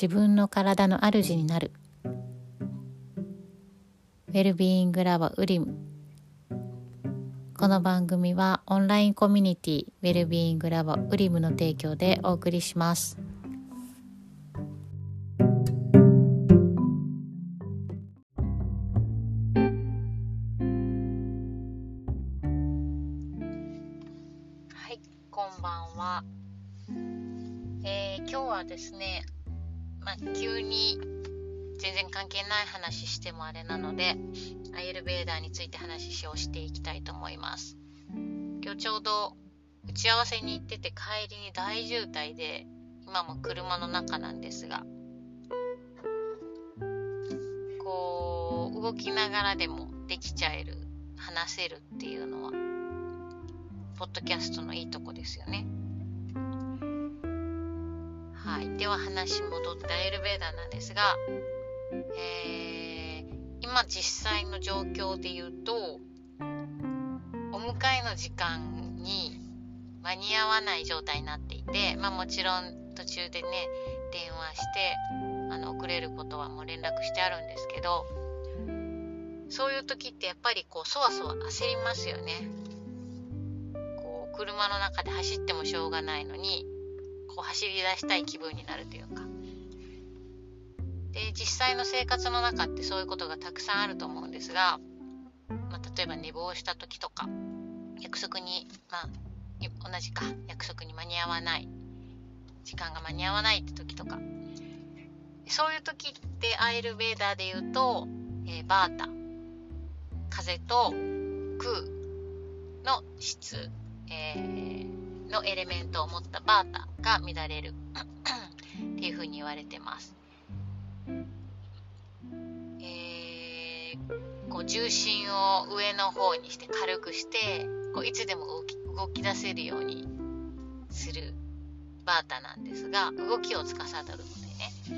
自分の体の主になる。ウェルビーイングラボウリム。この番組はオンラインコミュニティウェルビーイングラボウリムの提供でお送りします。はいこんばんは。えー、今日はですねまあ急に全然関係ない話してもあれなのでアイルベーダーについて話をしていきたいと思います。今日ちょうど打ち合わせに行ってて帰りに大渋滞で今も車の中なんですがこう動きながらでもできちゃえる話せるっていうのはポッドキャストのいいとこですよね。はい。では話戻ってアイルベーダーなんですがえー、今実際の状況で言うとお迎えの時間に間に合わない状態になっていて、まあ、もちろん途中でね電話してあの遅れることはもう連絡してあるんですけどそういう時ってやっぱりこうそわそわ焦りますよね。こう車の中で走ってもしょうがないのにこう走り出したい気分になるというか。で実際の生活の中ってそういうことがたくさんあると思うんですが、まあ、例えば寝坊した時とか約束に、まあ、同じか約束に間に合わない時間が間に合わないって時とか。そういう時ってアイルベーダーで言うと、えー、バータ風と空の質、えー、のエレメントを持ったバータが乱れる。っていうふうに言われてます。えー、こう重心を上の方にして軽くしてこういつでも動き動き出せるようにするバータなんですが動きを司るので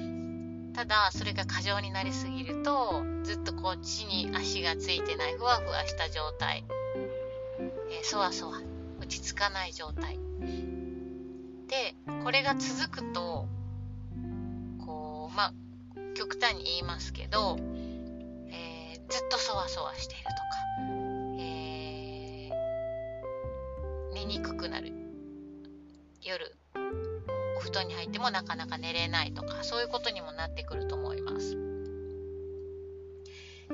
ね。ただそれが過剰になりすぎるとずっとこっちに足がついてないふわふわした状態、えー、そわそわ落ち着かない状態。でこれが続くとこうまあ極端に言いますけど、えー、ずっとそわそわしているとか、えー、寝にくくなる。夜お布団に入ってもなかなか寝れないとかそういうことにもなってくると思います。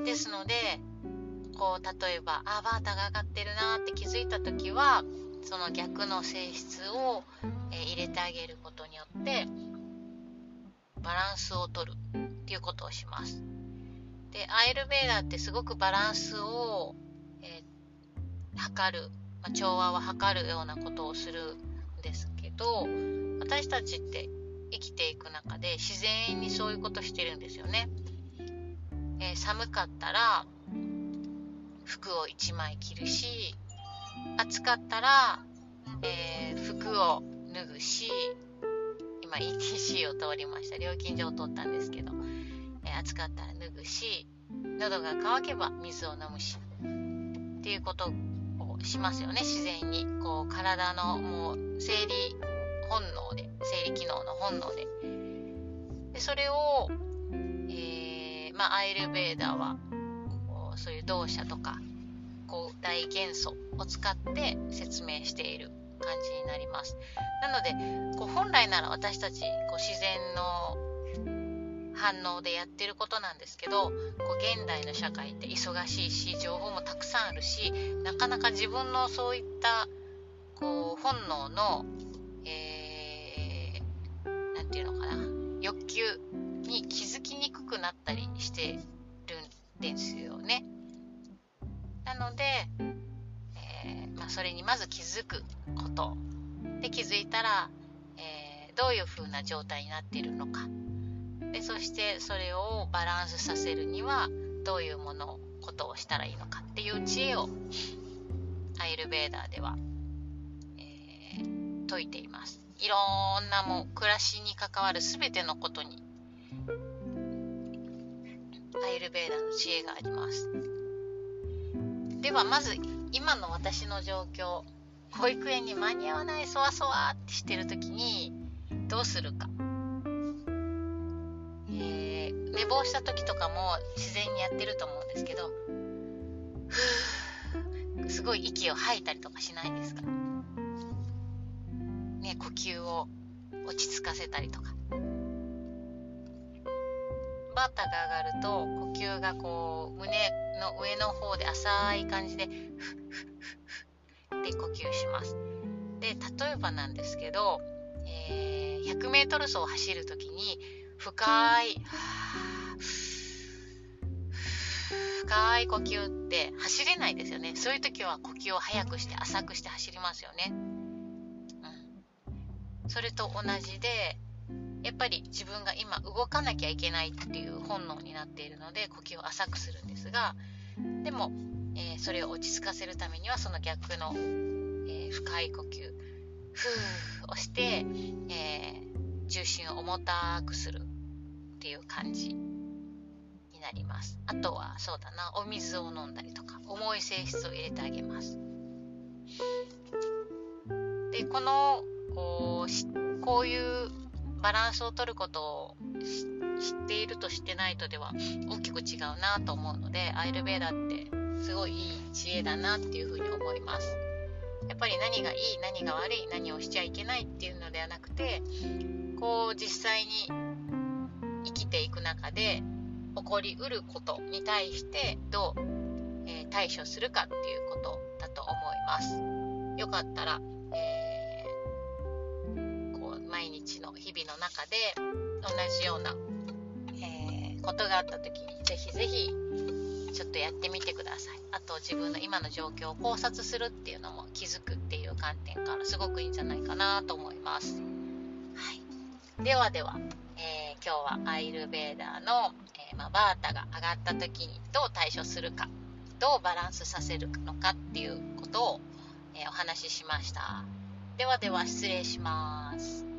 ですのでこう例えばあバータが上がってるなって気づいた時はその逆の性質を、えー、入れてあげることによってバランスをとるっていうことをします。で、アイルベーダーってすごくバランスを、えー、測る、まあ、調和を測るようなことをするんですけど、私たちって生きていく中で自然にそういうことしてるんですよね。えー、寒かったら服を1枚着るし、暑かったら、えー、服を脱ぐし、今 ETC を通りました。料金所を通ったんですけど、暑かったら脱ぐし喉が渇けば水を飲むし。っていうことをしますよね。自然に。こう体のもう生理本能で生理機能の本能で。でそれを、えー、まあ、アイルベーダーはそういう動作とかこう大元素を使って説明している感じになります。なのでこう本来なら私たちこう自然の反応でやってることなんですけどこう現代の社会って忙しいし情報もたくさんあるしなかなか自分のそういったこう本能の何、えー、て言うのかな欲求に気づきにくくなったりしてるんですよ。それにまず気づくこと。で気づいたら、えー、どういう風な状態になっているのか。でそしてそれをバランスさせるにはどういうものことをしたらいいのかっていう知恵をアイルベーダーでは、えー、説いています。いろんなも暮らしに関わる全てのことにアイルベーダーの知恵があります。ではまず今の私の状況保育園に間に合わないそわそわってしてる時にどうするか。亡した時とかも自然にやってると思うんですけどすごい息を吐いたりとかしないですか。ね呼吸を落ち着かせたりとか。バータが上がると呼吸がこう胸の上の方で浅い感じでフッフッフッフッって呼吸します。で例えばなんですけど、えー、100m 走を走る時に深い深い呼吸って走れないですよね。そういう時は呼吸を速くして浅くして走りますよね、うん、それと同じでやっぱり自分が今動かなきゃいけないっていう本能になっているので呼吸を浅くするんですがでも、えー、それを落ち着かせるためにはその逆の、えー、深い呼吸。ふーをして、えー、重心を重たくするっていう感じになります。あとはそうだなお水を飲んだりとか重い性質を入れてあげます。でこのこうこういうバランスを取ることを知っているとしてないとでは大きく違うなと思うのでアイルベーダってすごいいい知恵だなっていうふうに思います。やっぱり何がいい何が悪い何をしちゃいけないっていうのではなくてこう実際に生きていく中で起こりうることに対してどう、えー、対処するかっていうことだと思います。よかったら、えー、こう毎日の日々の中で同じようなえことがあった時にぜひぜひちょっとやってみてください。あと自分の今の状況を考察するっていうのも気づくっていう観点からすごくいいんじゃないかなと思います、はい、ではでは、えー、今日はアイルベーダーの、えー、まあ、バータが上がった時にどう対処するかどうバランスさせるのかっていうことを、えー、お話ししました。ではでは失礼します。